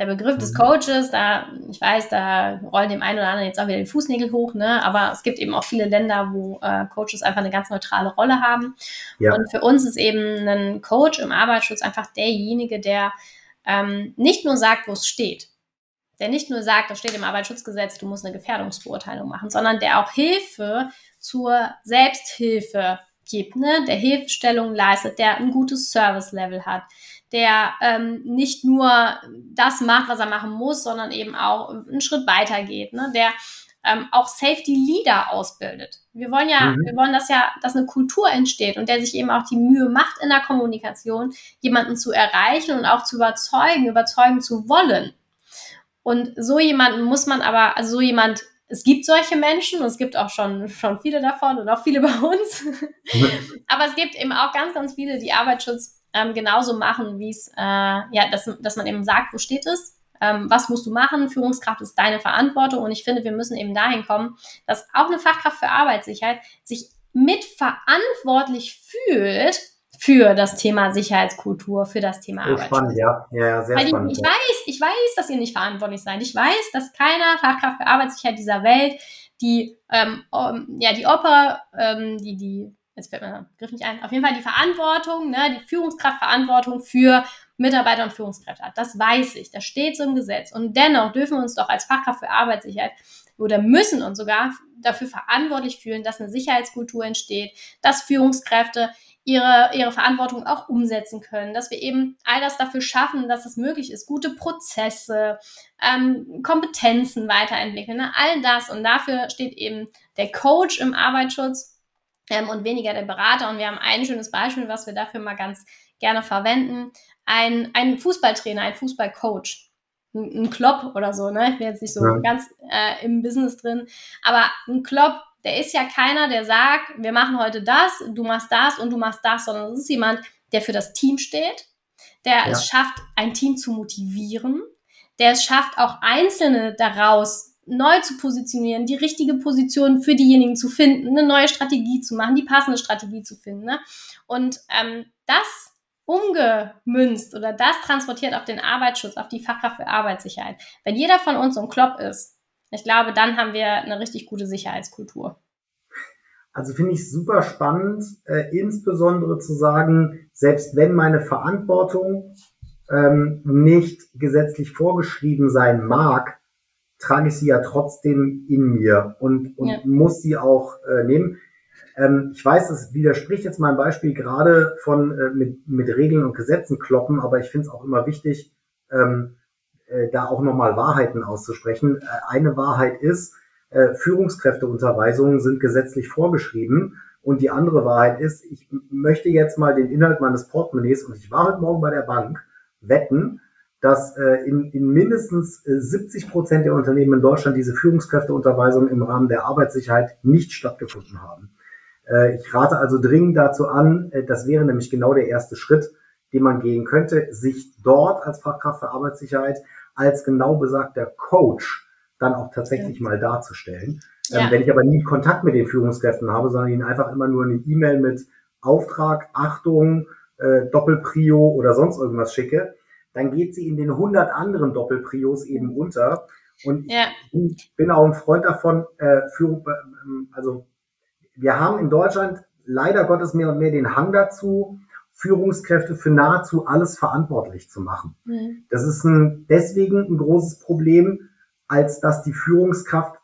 der Begriff des mhm. Coaches, da, ich weiß, da rollen dem einen oder anderen jetzt auch wieder die Fußnägel hoch, ne? aber es gibt eben auch viele Länder, wo äh, Coaches einfach eine ganz neutrale Rolle haben. Ja. Und für uns ist eben ein Coach im Arbeitsschutz einfach derjenige, der ähm, nicht nur sagt, wo es steht, der nicht nur sagt, das steht im Arbeitsschutzgesetz, du musst eine Gefährdungsbeurteilung machen, sondern der auch Hilfe zur Selbsthilfe gibt, ne? der Hilfestellung leistet, der ein gutes Service-Level hat, der ähm, nicht nur das macht, was er machen muss, sondern eben auch einen Schritt weiter geht, ne? der ähm, auch Safety Leader ausbildet. Wir wollen ja, mhm. wir wollen, dass ja, dass eine Kultur entsteht und der sich eben auch die Mühe macht in der Kommunikation, jemanden zu erreichen und auch zu überzeugen, überzeugen zu wollen. Und so jemanden muss man aber, also so jemand, es gibt solche Menschen und es gibt auch schon, schon viele davon und auch viele bei uns. *laughs* aber es gibt eben auch ganz, ganz viele, die Arbeitsschutz ähm, genauso machen, wie es, äh, ja, dass, dass man eben sagt, wo steht es, ähm, was musst du machen, Führungskraft ist deine Verantwortung und ich finde, wir müssen eben dahin kommen, dass auch eine Fachkraft für Arbeitssicherheit sich mitverantwortlich fühlt für das Thema Sicherheitskultur, für das Thema Arbeit. Spannend, ja. ja, ja sehr Weil spannend. Ich, ich weiß, ich weiß, dass ihr nicht verantwortlich seid. Ich weiß, dass keiner Fachkraft für Arbeitssicherheit dieser Welt die, ähm, ja, die Oper, ähm, die, die, jetzt fällt mir der Begriff nicht ein, auf jeden Fall die Verantwortung, ne, die Führungskraftverantwortung für Mitarbeiter und Führungskräfte hat. Das weiß ich, das steht so im Gesetz. Und dennoch dürfen wir uns doch als Fachkraft für Arbeitssicherheit oder müssen uns sogar dafür verantwortlich fühlen, dass eine Sicherheitskultur entsteht, dass Führungskräfte ihre, ihre Verantwortung auch umsetzen können, dass wir eben all das dafür schaffen, dass es möglich ist, gute Prozesse, ähm, Kompetenzen weiterentwickeln, ne? all das. Und dafür steht eben der Coach im Arbeitsschutz ähm, und weniger der Berater. Und wir haben ein schönes Beispiel, was wir dafür mal ganz gerne verwenden. Ein, ein Fußballtrainer, ein Fußballcoach ein Klopp oder so, ne? Ich bin jetzt nicht so ja. ganz äh, im Business drin, aber ein Klopp der ist ja keiner, der sagt, wir machen heute das, du machst das und du machst das, sondern es ist jemand, der für das Team steht, der ja. es schafft, ein Team zu motivieren, der es schafft, auch Einzelne daraus neu zu positionieren, die richtige Position für diejenigen zu finden, eine neue Strategie zu machen, die passende Strategie zu finden. Ne? Und ähm, das umgemünzt oder das transportiert auf den Arbeitsschutz, auf die Fachkraft für Arbeitssicherheit. Wenn jeder von uns so ein Klopp ist, ich glaube, dann haben wir eine richtig gute Sicherheitskultur. Also finde ich super spannend, äh, insbesondere zu sagen, selbst wenn meine Verantwortung ähm, nicht gesetzlich vorgeschrieben sein mag, trage ich sie ja trotzdem in mir und, und ja. muss sie auch äh, nehmen. Ähm, ich weiß, es widerspricht jetzt mein Beispiel gerade von äh, mit, mit Regeln und Gesetzen kloppen, aber ich finde es auch immer wichtig, ähm, äh, da auch nochmal Wahrheiten auszusprechen. Äh, eine Wahrheit ist, äh, Führungskräfteunterweisungen sind gesetzlich vorgeschrieben. Und die andere Wahrheit ist, ich möchte jetzt mal den Inhalt meines Portemonnaies, und ich war heute Morgen bei der Bank, wetten, dass äh, in, in mindestens 70 Prozent der Unternehmen in Deutschland diese Führungskräfteunterweisungen im Rahmen der Arbeitssicherheit nicht stattgefunden haben. Äh, ich rate also dringend dazu an, äh, das wäre nämlich genau der erste Schritt, den man gehen könnte, sich dort als Fachkraft für Arbeitssicherheit als genau besagter Coach dann auch tatsächlich ja. mal darzustellen. Ähm, ja. Ähm, wenn ich aber nie Kontakt mit den Führungskräften habe, sondern ihnen einfach immer nur eine E-Mail mit Auftrag, Achtung, äh, Doppelprio oder sonst irgendwas schicke, dann geht sie in den 100 anderen Doppelprios eben unter. Und ja. ich bin auch ein Freund davon, äh, Führung, äh, also wir haben in Deutschland leider Gottes mehr und mehr den Hang dazu, Führungskräfte für nahezu alles verantwortlich zu machen. Mhm. Das ist ein, deswegen ein großes Problem, als dass die Führungskraft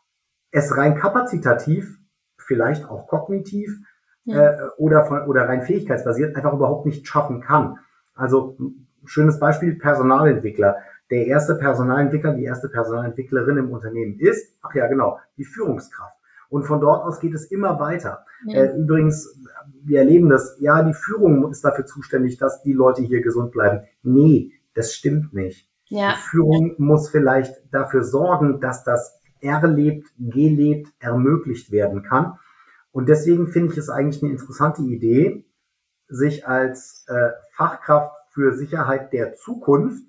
es rein kapazitativ, vielleicht auch kognitiv ja. äh, oder, von, oder rein fähigkeitsbasiert einfach überhaupt nicht schaffen kann. Also schönes Beispiel Personalentwickler. Der erste Personalentwickler, die erste Personalentwicklerin im Unternehmen ist, ach ja genau, die Führungskraft. Und von dort aus geht es immer weiter. Ja. Äh, übrigens, wir erleben das, ja, die Führung ist dafür zuständig, dass die Leute hier gesund bleiben. Nee, das stimmt nicht. Ja. Die Führung muss vielleicht dafür sorgen, dass das erlebt, gelebt, ermöglicht werden kann. Und deswegen finde ich es eigentlich eine interessante Idee, sich als äh, Fachkraft für Sicherheit der Zukunft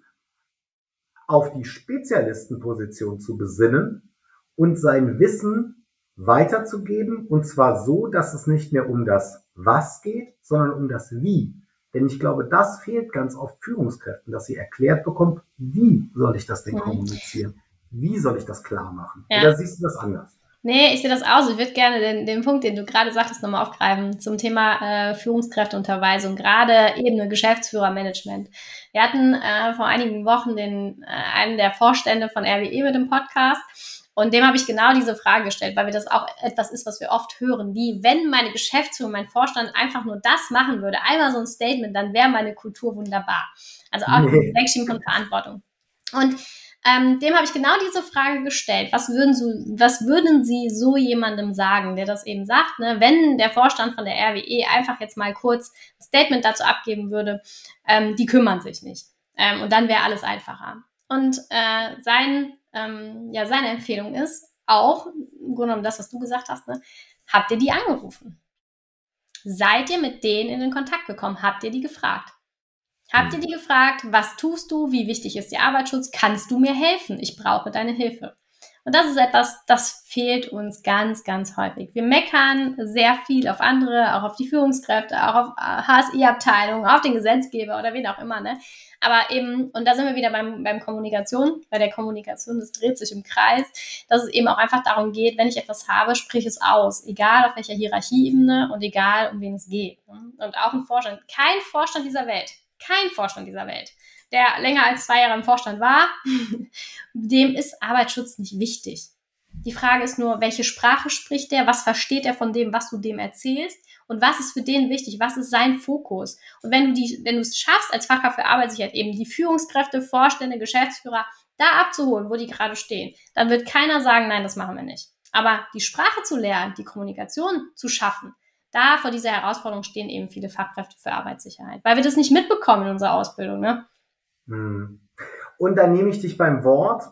auf die Spezialistenposition zu besinnen und sein Wissen weiterzugeben und zwar so, dass es nicht mehr um das Was geht, sondern um das Wie. Denn ich glaube, das fehlt ganz oft Führungskräften, dass sie erklärt bekommen, wie soll ich das denn mhm. kommunizieren? Wie soll ich das klar machen? Ja. Oder siehst du das anders? Nee, ich sehe das aus. Ich würde gerne den, den Punkt, den du gerade sagtest, nochmal aufgreifen zum Thema äh, Führungskräfteunterweisung, gerade Ebene Geschäftsführermanagement. Wir hatten äh, vor einigen Wochen den, äh, einen der Vorstände von RWE mit dem Podcast und dem habe ich genau diese Frage gestellt, weil wir das auch etwas ist, was wir oft hören, wie wenn meine Geschäftsführung, mein Vorstand einfach nur das machen würde, einmal so ein Statement, dann wäre meine Kultur wunderbar. Also auch nee. Wegschieben von Verantwortung. Und ähm, dem habe ich genau diese Frage gestellt. Was würden, so, was würden Sie so jemandem sagen, der das eben sagt, ne? wenn der Vorstand von der RWE einfach jetzt mal kurz ein Statement dazu abgeben würde, ähm, die kümmern sich nicht. Ähm, und dann wäre alles einfacher. Und äh, sein ähm, ja, seine Empfehlung ist, auch im Grunde genommen das, was du gesagt hast, ne, habt ihr die angerufen? Seid ihr mit denen in den Kontakt gekommen? Habt ihr die gefragt? Habt ihr die gefragt, was tust du, wie wichtig ist der Arbeitsschutz, kannst du mir helfen? Ich brauche deine Hilfe. Und das ist etwas, das fehlt uns ganz, ganz häufig. Wir meckern sehr viel auf andere, auch auf die Führungskräfte, auch auf HSI-Abteilungen, auf den Gesetzgeber oder wen auch immer. Ne? Aber eben, und da sind wir wieder beim, beim Kommunikation, bei der Kommunikation, das dreht sich im Kreis, dass es eben auch einfach darum geht, wenn ich etwas habe, sprich es aus, egal auf welcher Hierarchieebene und egal um wen es geht. Und auch ein Vorstand, kein Vorstand dieser Welt, kein Vorstand dieser Welt, der länger als zwei Jahre im Vorstand war, *laughs* dem ist Arbeitsschutz nicht wichtig. Die Frage ist nur, welche Sprache spricht der, was versteht er von dem, was du dem erzählst und was ist für den wichtig, was ist sein Fokus. Und wenn du die, wenn du es schaffst, als Fachkraft für Arbeitssicherheit eben die Führungskräfte, Vorstände, Geschäftsführer da abzuholen, wo die gerade stehen, dann wird keiner sagen, nein, das machen wir nicht. Aber die Sprache zu lernen, die Kommunikation zu schaffen, da vor dieser Herausforderung stehen eben viele Fachkräfte für Arbeitssicherheit, weil wir das nicht mitbekommen in unserer Ausbildung. Ne? Hm. Und dann nehme ich dich beim Wort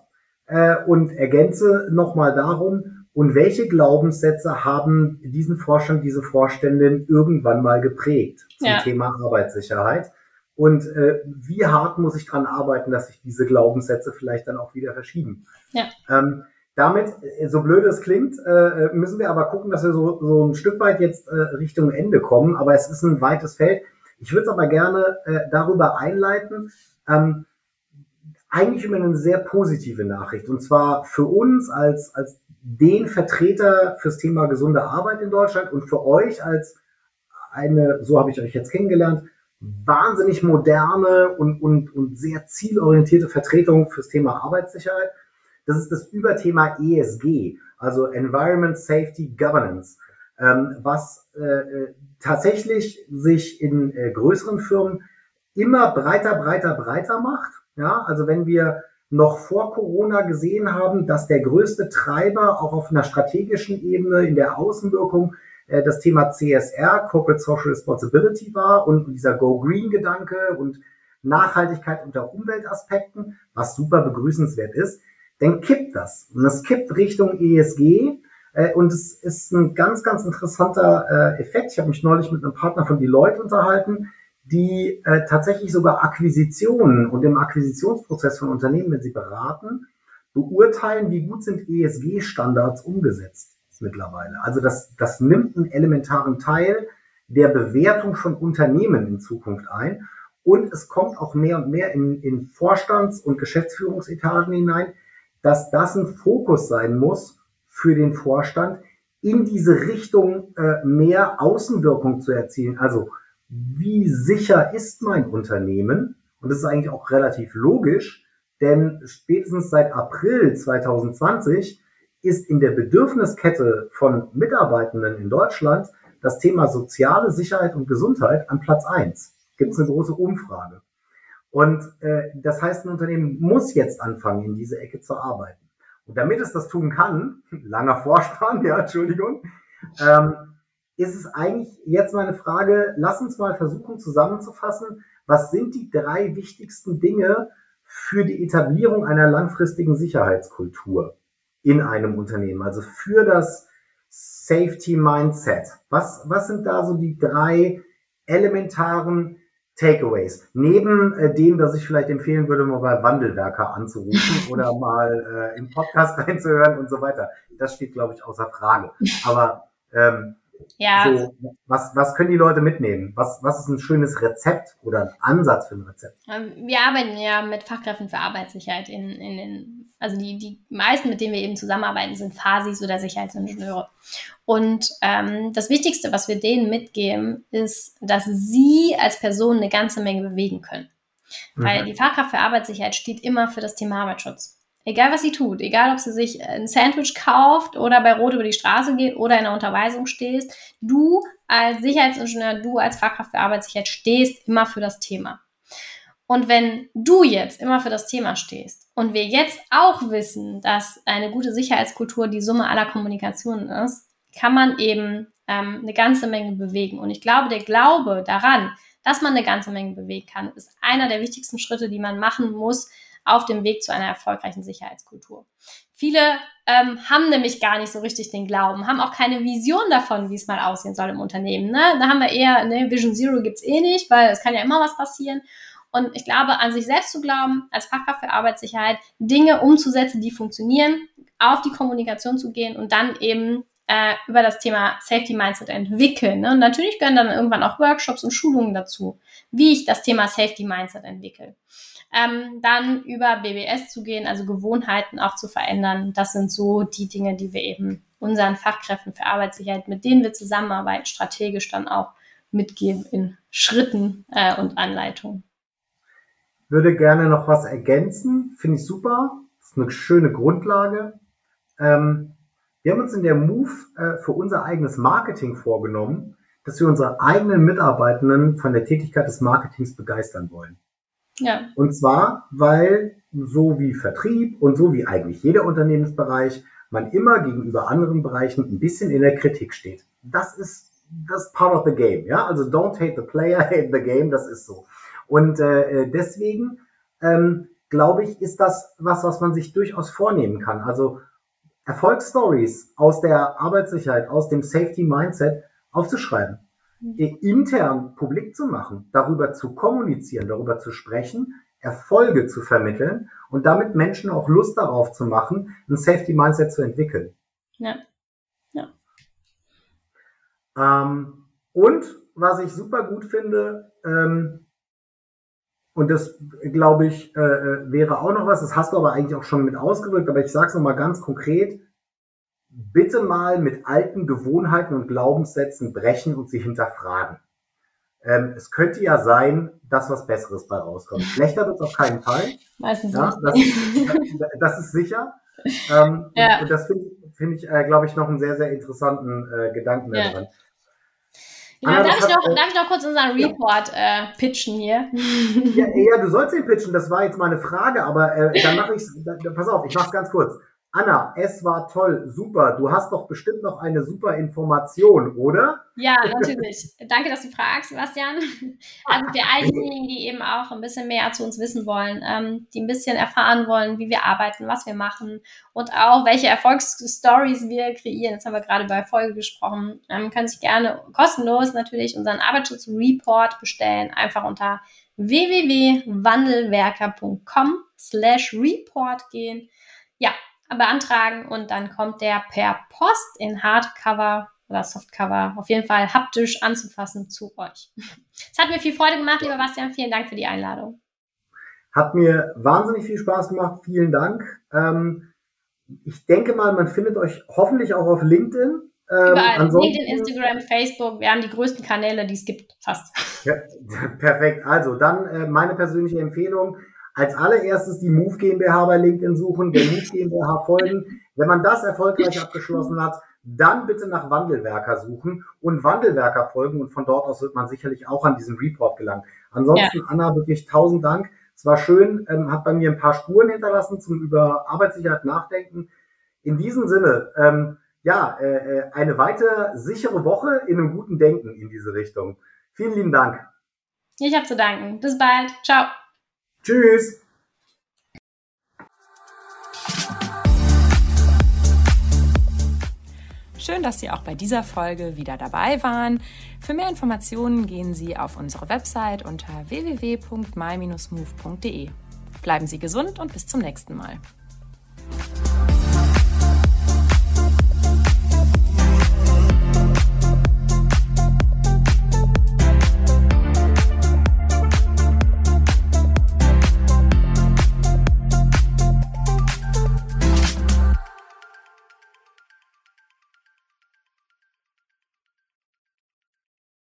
äh, und ergänze nochmal darum, und welche Glaubenssätze haben diesen Vorstand, diese Vorständin irgendwann mal geprägt zum ja. Thema Arbeitssicherheit? Und äh, wie hart muss ich dran arbeiten, dass sich diese Glaubenssätze vielleicht dann auch wieder verschieben? Ja. Ähm, damit, äh, so blöd es klingt, äh, müssen wir aber gucken, dass wir so, so ein Stück weit jetzt äh, Richtung Ende kommen. Aber es ist ein weites Feld. Ich würde es aber gerne äh, darüber einleiten. Ähm, eigentlich immer eine sehr positive Nachricht. Und zwar für uns als, als den Vertreter fürs Thema gesunde Arbeit in Deutschland und für euch als eine, so habe ich euch jetzt kennengelernt, wahnsinnig moderne und, und, und sehr zielorientierte Vertretung fürs Thema Arbeitssicherheit. Das ist das Überthema ESG, also Environment Safety Governance, ähm, was äh, äh, tatsächlich sich in äh, größeren Firmen immer breiter, breiter, breiter macht. Ja, also wenn wir noch vor Corona gesehen haben, dass der größte Treiber auch auf einer strategischen Ebene in der Außenwirkung äh, das Thema CSR, Corporate Social Responsibility war und dieser Go Green Gedanke und Nachhaltigkeit unter Umweltaspekten, was super begrüßenswert ist, dann kippt das. Und es kippt Richtung ESG. Äh, und es ist ein ganz, ganz interessanter äh, Effekt. Ich habe mich neulich mit einem Partner von Deloitte unterhalten, die äh, tatsächlich sogar Akquisitionen und im Akquisitionsprozess von Unternehmen, wenn sie beraten, beurteilen, wie gut sind ESG-Standards umgesetzt mittlerweile. Also das, das nimmt einen elementaren Teil der Bewertung von Unternehmen in Zukunft ein. Und es kommt auch mehr und mehr in, in Vorstands- und Geschäftsführungsetagen hinein, dass das ein Fokus sein muss für den Vorstand, in diese Richtung äh, mehr Außenwirkung zu erzielen. Also wie sicher ist mein Unternehmen? Und das ist eigentlich auch relativ logisch, denn spätestens seit April 2020 ist in der Bedürfniskette von Mitarbeitenden in Deutschland das Thema soziale Sicherheit und Gesundheit an Platz eins. Gibt es eine große Umfrage. Und äh, das heißt, ein Unternehmen muss jetzt anfangen, in diese Ecke zu arbeiten. Und damit es das tun kann, *laughs* langer Vorspann, *laughs* ja, Entschuldigung, ähm, ist es eigentlich jetzt meine Frage, lass uns mal versuchen zusammenzufassen, was sind die drei wichtigsten Dinge für die Etablierung einer langfristigen Sicherheitskultur in einem Unternehmen, also für das Safety Mindset. Was, was sind da so die drei elementaren Takeaways? Neben äh, dem, dass ich vielleicht empfehlen würde, mal bei Wandelwerker anzurufen *laughs* oder mal äh, im Podcast *laughs* reinzuhören und so weiter. Das steht, glaube ich, außer Frage. Aber ähm, ja. So, was, was können die Leute mitnehmen? Was, was ist ein schönes Rezept oder ein Ansatz für ein Rezept? Ähm, wir arbeiten ja mit Fachkräften für Arbeitssicherheit in, in den, also die, die meisten, mit denen wir eben zusammenarbeiten, sind Phasis oder Sicherheitsingenieure. Und ähm, das Wichtigste, was wir denen mitgeben, ist, dass sie als Person eine ganze Menge bewegen können. Weil mhm. die Fachkraft für Arbeitssicherheit steht immer für das Thema Arbeitsschutz. Egal, was sie tut, egal, ob sie sich ein Sandwich kauft oder bei Rot über die Straße geht oder in der Unterweisung stehst, du als Sicherheitsingenieur, du als Fachkraft für Arbeitssicherheit stehst immer für das Thema. Und wenn du jetzt immer für das Thema stehst und wir jetzt auch wissen, dass eine gute Sicherheitskultur die Summe aller Kommunikationen ist, kann man eben ähm, eine ganze Menge bewegen. Und ich glaube, der Glaube daran, dass man eine ganze Menge bewegen kann, ist einer der wichtigsten Schritte, die man machen muss, auf dem Weg zu einer erfolgreichen Sicherheitskultur. Viele ähm, haben nämlich gar nicht so richtig den Glauben, haben auch keine Vision davon, wie es mal aussehen soll im Unternehmen. Ne? Da haben wir eher, ne, Vision Zero gibt's eh nicht, weil es kann ja immer was passieren. Und ich glaube, an sich selbst zu glauben, als Fachkraft für Arbeitssicherheit, Dinge umzusetzen, die funktionieren, auf die Kommunikation zu gehen und dann eben äh, über das Thema Safety Mindset entwickeln. Ne? Und natürlich gehören dann irgendwann auch Workshops und Schulungen dazu, wie ich das Thema Safety Mindset entwickle. Ähm, dann über BBS zu gehen, also Gewohnheiten auch zu verändern. Das sind so die Dinge, die wir eben unseren Fachkräften für Arbeitssicherheit, mit denen wir zusammenarbeiten, strategisch dann auch mitgeben in Schritten äh, und Anleitungen. Würde gerne noch was ergänzen, finde ich super. Das ist eine schöne Grundlage. Ähm, wir haben uns in der Move äh, für unser eigenes Marketing vorgenommen, dass wir unsere eigenen Mitarbeitenden von der Tätigkeit des Marketings begeistern wollen. Ja. Und zwar, weil so wie Vertrieb und so wie eigentlich jeder Unternehmensbereich man immer gegenüber anderen Bereichen ein bisschen in der Kritik steht. Das ist das ist part of the game, ja. Also don't hate the player, *laughs* hate the game. Das ist so. Und äh, deswegen ähm, glaube ich, ist das was, was man sich durchaus vornehmen kann. Also Erfolgsstories aus der Arbeitssicherheit, aus dem Safety Mindset aufzuschreiben, mhm. intern publik zu machen, darüber zu kommunizieren, darüber zu sprechen, Erfolge zu vermitteln und damit Menschen auch Lust darauf zu machen, ein Safety Mindset zu entwickeln. Ja. ja. Ähm, und was ich super gut finde, ähm, und das, glaube ich, äh, äh, wäre auch noch was, das hast du aber eigentlich auch schon mit ausgedrückt, aber ich sage es nochmal ganz konkret. Bitte mal mit alten Gewohnheiten und Glaubenssätzen brechen und sie hinterfragen. Ähm, es könnte ja sein, dass was Besseres bei rauskommt. *laughs* Schlechter wird es auf keinen Fall. Meistens ja, nicht. Das, *laughs* das, ist sicher. Ähm, ja. Und das finde find ich, äh, glaube ich, noch einen sehr, sehr interessanten äh, Gedanken ja. daran. Genau, darf, ich noch, darf ich noch kurz unseren Report ja. äh, pitchen hier? Ja, ja, du sollst ihn pitchen, das war jetzt meine Frage, aber äh, dann mache ich pass auf, ich mache es ganz kurz. Anna, es war toll, super. Du hast doch bestimmt noch eine super Information, oder? Ja, natürlich. Danke, dass du fragst, Sebastian. Also für all diejenigen, die eben auch ein bisschen mehr zu uns wissen wollen, ähm, die ein bisschen erfahren wollen, wie wir arbeiten, was wir machen und auch welche Erfolgsstories wir kreieren. Jetzt haben wir gerade über Erfolge gesprochen. Ähm, können sich gerne kostenlos natürlich unseren Arbeitsschutzreport bestellen, einfach unter www.wandelwerker.com slash report gehen. Ja, beantragen und dann kommt der per Post in Hardcover oder Softcover auf jeden Fall haptisch anzufassen zu euch. *laughs* Es hat mir viel Freude gemacht, lieber Bastian. Vielen Dank für die Einladung. Hat mir wahnsinnig viel Spaß gemacht. Vielen Dank. Ähm, ich denke mal, man findet euch hoffentlich auch auf LinkedIn. Ähm, Überall. LinkedIn, Instagram, Facebook. Wir haben die größten Kanäle, die es gibt, fast. Ja, *laughs* perfekt. Also dann äh, meine persönliche Empfehlung als allererstes die Move GmbH bei LinkedIn suchen, der Move GmbH folgen. Wenn man das erfolgreich abgeschlossen hat, dann bitte nach Wandelwerker suchen und Wandelwerker folgen und von dort aus wird man sicherlich auch an diesen Report gelangen. Ansonsten, ja. Anna, wirklich tausend Dank. Es war schön, ähm, hat bei mir ein paar Spuren hinterlassen zum über Arbeitssicherheit nachdenken. In diesem Sinne, ähm, ja, äh, äh eine weitere sichere Woche in einem guten Denken in diese Richtung. Vielen lieben Dank. Ich habe zu danken. Bis bald. Ciao. Tschüss. Schön, dass Sie auch bei dieser Folge wieder dabei waren. Für mehr Informationen gehen Sie auf unsere Website unter www.my-move.de. Bleiben Sie gesund und bis zum nächsten Mal.